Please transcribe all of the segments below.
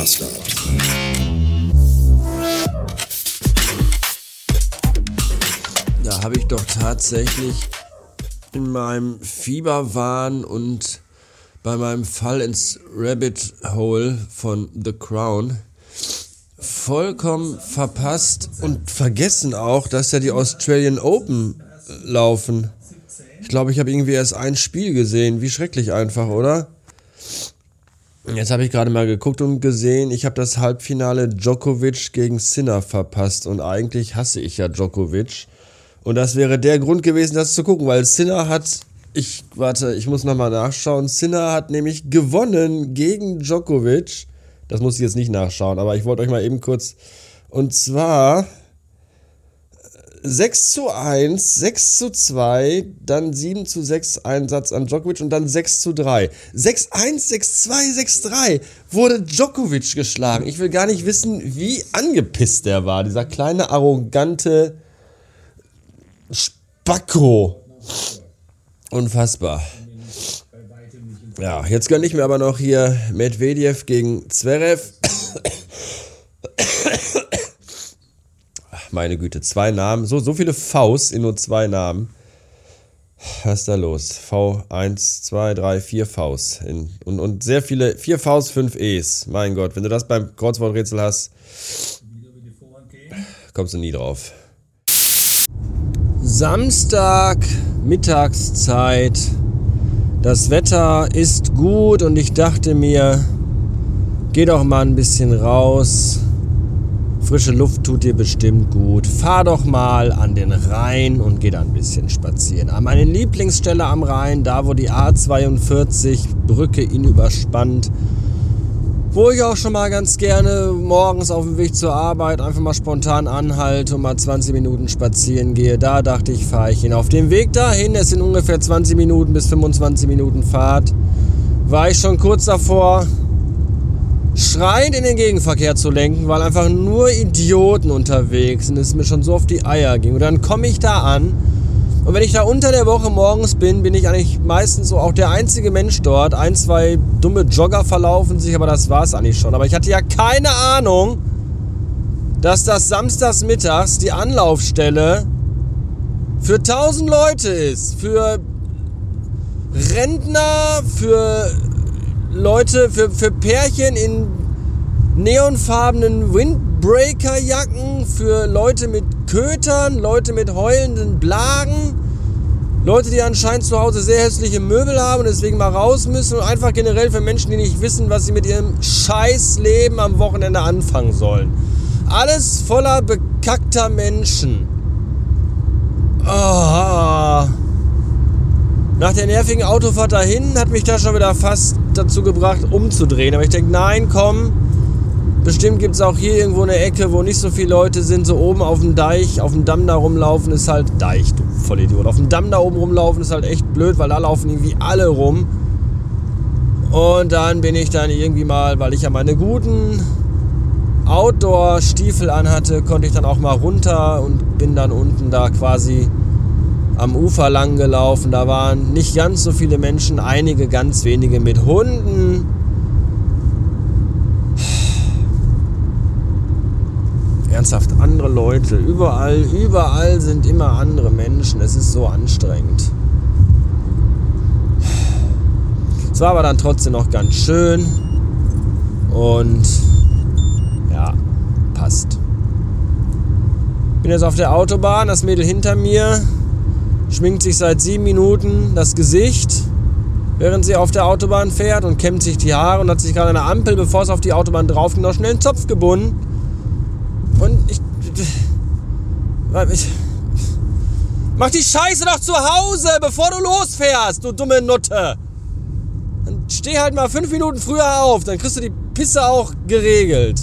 Master. Da habe ich doch tatsächlich in meinem Fieberwahn und bei meinem Fall ins Rabbit Hole von The Crown vollkommen verpasst und vergessen auch, dass ja die Australian Open laufen. Ich glaube, ich habe irgendwie erst ein Spiel gesehen. Wie schrecklich einfach, oder? Jetzt habe ich gerade mal geguckt und gesehen, ich habe das Halbfinale Djokovic gegen Sinner verpasst und eigentlich hasse ich ja Djokovic. Und das wäre der Grund gewesen, das zu gucken, weil Sinner hat, ich, warte, ich muss nochmal nachschauen, Sinner hat nämlich gewonnen gegen Djokovic. Das muss ich jetzt nicht nachschauen, aber ich wollte euch mal eben kurz, und zwar 6 zu 1, 6 zu 2, dann 7 zu 6 Einsatz an Djokovic und dann 6 zu 3. 6 1, 6 2, 6 3 wurde Djokovic geschlagen. Ich will gar nicht wissen, wie angepisst der war, dieser kleine arrogante Spacko. Unfassbar. Ja, jetzt gönne ich mir aber noch hier Medvedev gegen Zverev. Meine Güte, zwei Namen. So, so viele Vs in nur zwei Namen. Was ist da los? V, 1, 2, 3, 4 Vs. In, und, und sehr viele, 4 Vs, 5 Es. Mein Gott, wenn du das beim Kreuzworträtsel hast, kommst du nie drauf. Samstag, Mittagszeit. Das Wetter ist gut und ich dachte mir, geh doch mal ein bisschen raus Frische Luft tut dir bestimmt gut. Fahr doch mal an den Rhein und geh da ein bisschen spazieren. An meine Lieblingsstelle am Rhein, da wo die A42 Brücke ihn überspannt. Wo ich auch schon mal ganz gerne morgens auf dem Weg zur Arbeit einfach mal spontan anhalte und mal 20 Minuten spazieren gehe. Da dachte ich, fahre ich hin. Auf dem Weg dahin, es sind ungefähr 20 Minuten bis 25 Minuten Fahrt, war ich schon kurz davor, schreiend in den Gegenverkehr zu lenken, weil einfach nur Idioten unterwegs sind, es mir schon so auf die Eier ging. Und dann komme ich da an und wenn ich da unter der Woche morgens bin, bin ich eigentlich meistens so auch der einzige Mensch dort. Ein, zwei dumme Jogger verlaufen sich, aber das war es eigentlich schon. Aber ich hatte ja keine Ahnung, dass das samstags mittags die Anlaufstelle für 1000 Leute ist. Für Rentner, für Leute, für, für Pärchen in neonfarbenen Windbreaker-Jacken, für Leute mit Kötern, Leute mit heulenden Blagen, Leute, die anscheinend zu Hause sehr hässliche Möbel haben und deswegen mal raus müssen und einfach generell für Menschen, die nicht wissen, was sie mit ihrem Scheißleben am Wochenende anfangen sollen. Alles voller bekackter Menschen. Oh. Nach der nervigen Autofahrt dahin hat mich das schon wieder fast dazu gebracht, umzudrehen. Aber ich denke, nein, komm. Bestimmt gibt es auch hier irgendwo eine Ecke, wo nicht so viele Leute sind. So oben auf dem Deich, auf dem Damm da rumlaufen ist halt Deich, du Vollidiot. Auf dem Damm da oben rumlaufen ist halt echt blöd, weil da laufen irgendwie alle rum. Und dann bin ich dann irgendwie mal, weil ich ja meine guten Outdoor-Stiefel anhatte, konnte ich dann auch mal runter und bin dann unten da quasi am Ufer lang gelaufen. Da waren nicht ganz so viele Menschen, einige ganz wenige mit Hunden. Ernsthaft, andere Leute, überall, überall sind immer andere Menschen. Es ist so anstrengend. Es war aber dann trotzdem noch ganz schön und ja, passt. Bin jetzt auf der Autobahn, das Mädel hinter mir schminkt sich seit sieben Minuten das Gesicht, während sie auf der Autobahn fährt und kämmt sich die Haare und hat sich gerade der Ampel, bevor es auf die Autobahn drauf ging, noch schnell einen Zopf gebunden. Und ich, ich. Mach die Scheiße doch zu Hause, bevor du losfährst, du dumme Nutte. Dann steh halt mal fünf Minuten früher auf, dann kriegst du die Pisse auch geregelt.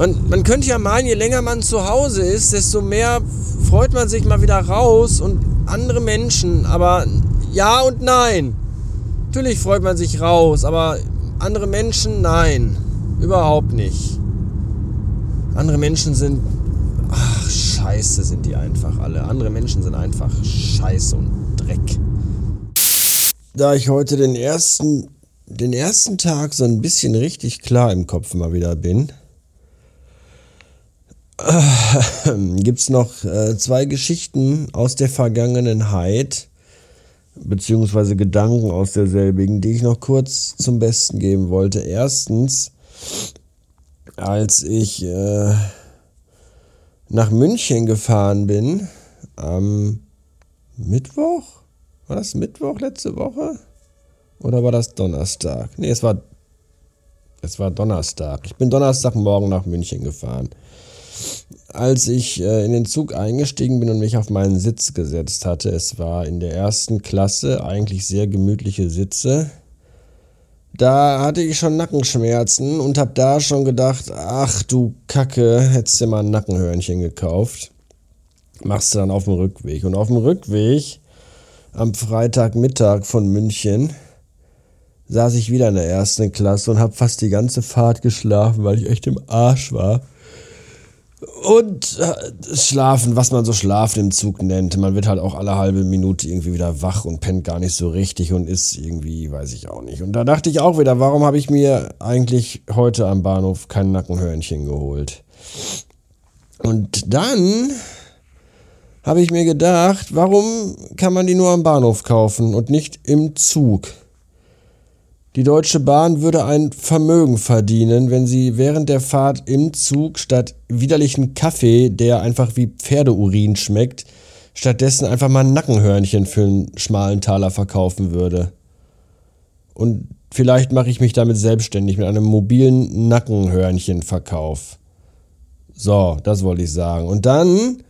Man, man könnte ja meinen, je länger man zu Hause ist, desto mehr freut man sich mal wieder raus und andere Menschen. Aber ja und nein. Natürlich freut man sich raus, aber andere Menschen, nein. Überhaupt nicht. Andere Menschen sind. Ach, scheiße sind die einfach alle. Andere Menschen sind einfach scheiße und Dreck. da ich heute den ersten, den ersten Tag so ein bisschen richtig klar im Kopf mal wieder bin, gibt es noch äh, zwei Geschichten aus der Vergangenheit, beziehungsweise Gedanken aus derselbigen, die ich noch kurz zum Besten geben wollte. Erstens, als ich äh, nach München gefahren bin, am Mittwoch, war das Mittwoch letzte Woche? Oder war das Donnerstag? Nee, es war, es war Donnerstag. Ich bin Donnerstagmorgen nach München gefahren als ich äh, in den Zug eingestiegen bin und mich auf meinen Sitz gesetzt hatte. Es war in der ersten Klasse, eigentlich sehr gemütliche Sitze. Da hatte ich schon Nackenschmerzen und hab da schon gedacht, ach du Kacke, hättest dir mal ein Nackenhörnchen gekauft. Machst du dann auf dem Rückweg. Und auf dem Rückweg am Freitagmittag von München saß ich wieder in der ersten Klasse und hab fast die ganze Fahrt geschlafen, weil ich echt im Arsch war. Und äh, schlafen, was man so Schlafen im Zug nennt. Man wird halt auch alle halbe Minute irgendwie wieder wach und pennt gar nicht so richtig und ist irgendwie, weiß ich auch nicht. Und da dachte ich auch wieder, warum habe ich mir eigentlich heute am Bahnhof kein Nackenhörnchen geholt? Und dann habe ich mir gedacht, warum kann man die nur am Bahnhof kaufen und nicht im Zug? Die Deutsche Bahn würde ein Vermögen verdienen, wenn sie während der Fahrt im Zug statt widerlichen Kaffee, der einfach wie Pferdeurin schmeckt, stattdessen einfach mal ein Nackenhörnchen für einen schmalen Taler verkaufen würde. Und vielleicht mache ich mich damit selbstständig mit einem mobilen Nackenhörnchenverkauf. So, das wollte ich sagen. Und dann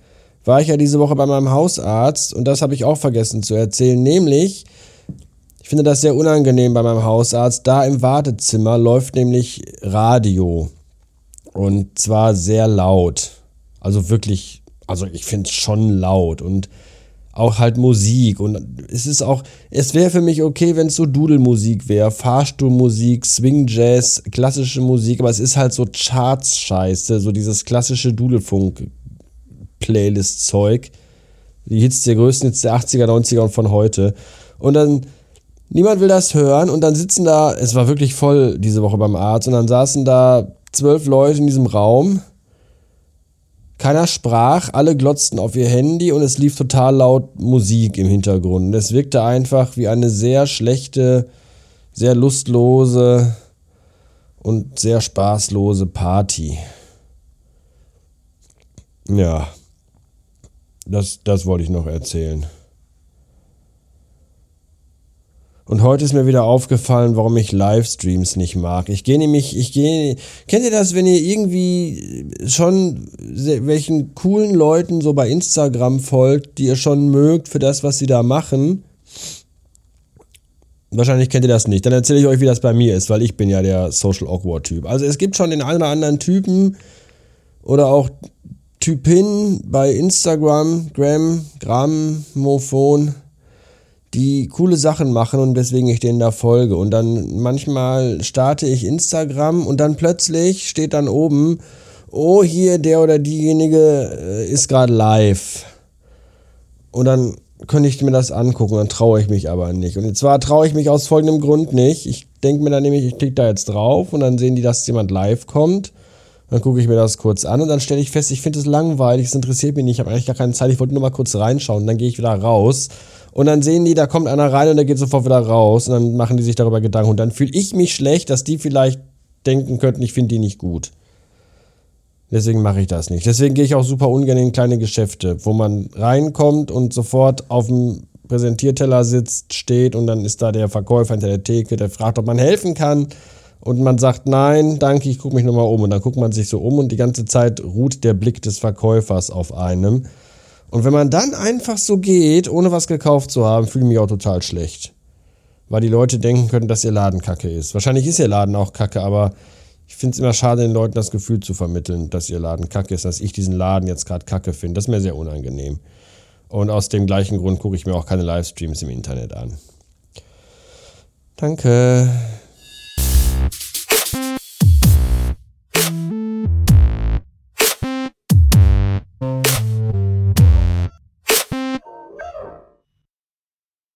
war ich ja diese Woche bei meinem Hausarzt und das habe ich auch vergessen zu erzählen, nämlich ich finde das sehr unangenehm bei meinem Hausarzt. Da im Wartezimmer läuft nämlich Radio. Und zwar sehr laut. Also wirklich, also ich finde es schon laut. Und auch halt Musik. Und es ist auch, es wäre für mich okay, wenn es so Dudelmusik wäre. Fahrstuhlmusik, Swing Jazz, klassische Musik. Aber es ist halt so Charts-Scheiße. So dieses klassische Dudelfunk-Playlist-Zeug. Die Hits der größten Hits der 80er, 90er und von heute. Und dann Niemand will das hören und dann sitzen da, es war wirklich voll diese Woche beim Arzt und dann saßen da zwölf Leute in diesem Raum. Keiner sprach, alle glotzten auf ihr Handy und es lief total laut Musik im Hintergrund. Es wirkte einfach wie eine sehr schlechte, sehr lustlose und sehr spaßlose Party. Ja, das, das wollte ich noch erzählen. Und heute ist mir wieder aufgefallen, warum ich Livestreams nicht mag. Ich gehe nämlich, ich gehe, kennt ihr das, wenn ihr irgendwie schon welchen coolen Leuten so bei Instagram folgt, die ihr schon mögt für das, was sie da machen? Wahrscheinlich kennt ihr das nicht. Dann erzähle ich euch, wie das bei mir ist, weil ich bin ja der Social Awkward Typ. Also es gibt schon den einen oder anderen Typen oder auch Typin bei Instagram, Gram, Grammophon die coole Sachen machen und weswegen ich denen da folge. Und dann manchmal starte ich Instagram und dann plötzlich steht dann oben, oh, hier der oder diejenige äh, ist gerade live. Und dann könnte ich mir das angucken, dann traue ich mich aber nicht. Und zwar traue ich mich aus folgendem Grund nicht. Ich denke mir dann nämlich, ich klicke da jetzt drauf und dann sehen die, dass jemand live kommt. Dann gucke ich mir das kurz an und dann stelle ich fest, ich finde es langweilig, es interessiert mich nicht, ich habe eigentlich gar keine Zeit, ich wollte nur mal kurz reinschauen. Dann gehe ich wieder raus und dann sehen die, da kommt einer rein und der geht sofort wieder raus und dann machen die sich darüber Gedanken und dann fühle ich mich schlecht, dass die vielleicht denken könnten, ich finde die nicht gut. Deswegen mache ich das nicht. Deswegen gehe ich auch super ungern in kleine Geschäfte, wo man reinkommt und sofort auf dem Präsentierteller sitzt, steht und dann ist da der Verkäufer hinter der Theke, der fragt, ob man helfen kann. Und man sagt, nein, danke, ich gucke mich nochmal um. Und dann guckt man sich so um und die ganze Zeit ruht der Blick des Verkäufers auf einem. Und wenn man dann einfach so geht, ohne was gekauft zu haben, fühle ich mich auch total schlecht. Weil die Leute denken können, dass ihr Laden kacke ist. Wahrscheinlich ist ihr Laden auch kacke, aber ich finde es immer schade, den Leuten das Gefühl zu vermitteln, dass ihr Laden kacke ist, dass ich diesen Laden jetzt gerade kacke finde. Das ist mir sehr unangenehm. Und aus dem gleichen Grund gucke ich mir auch keine Livestreams im Internet an. Danke.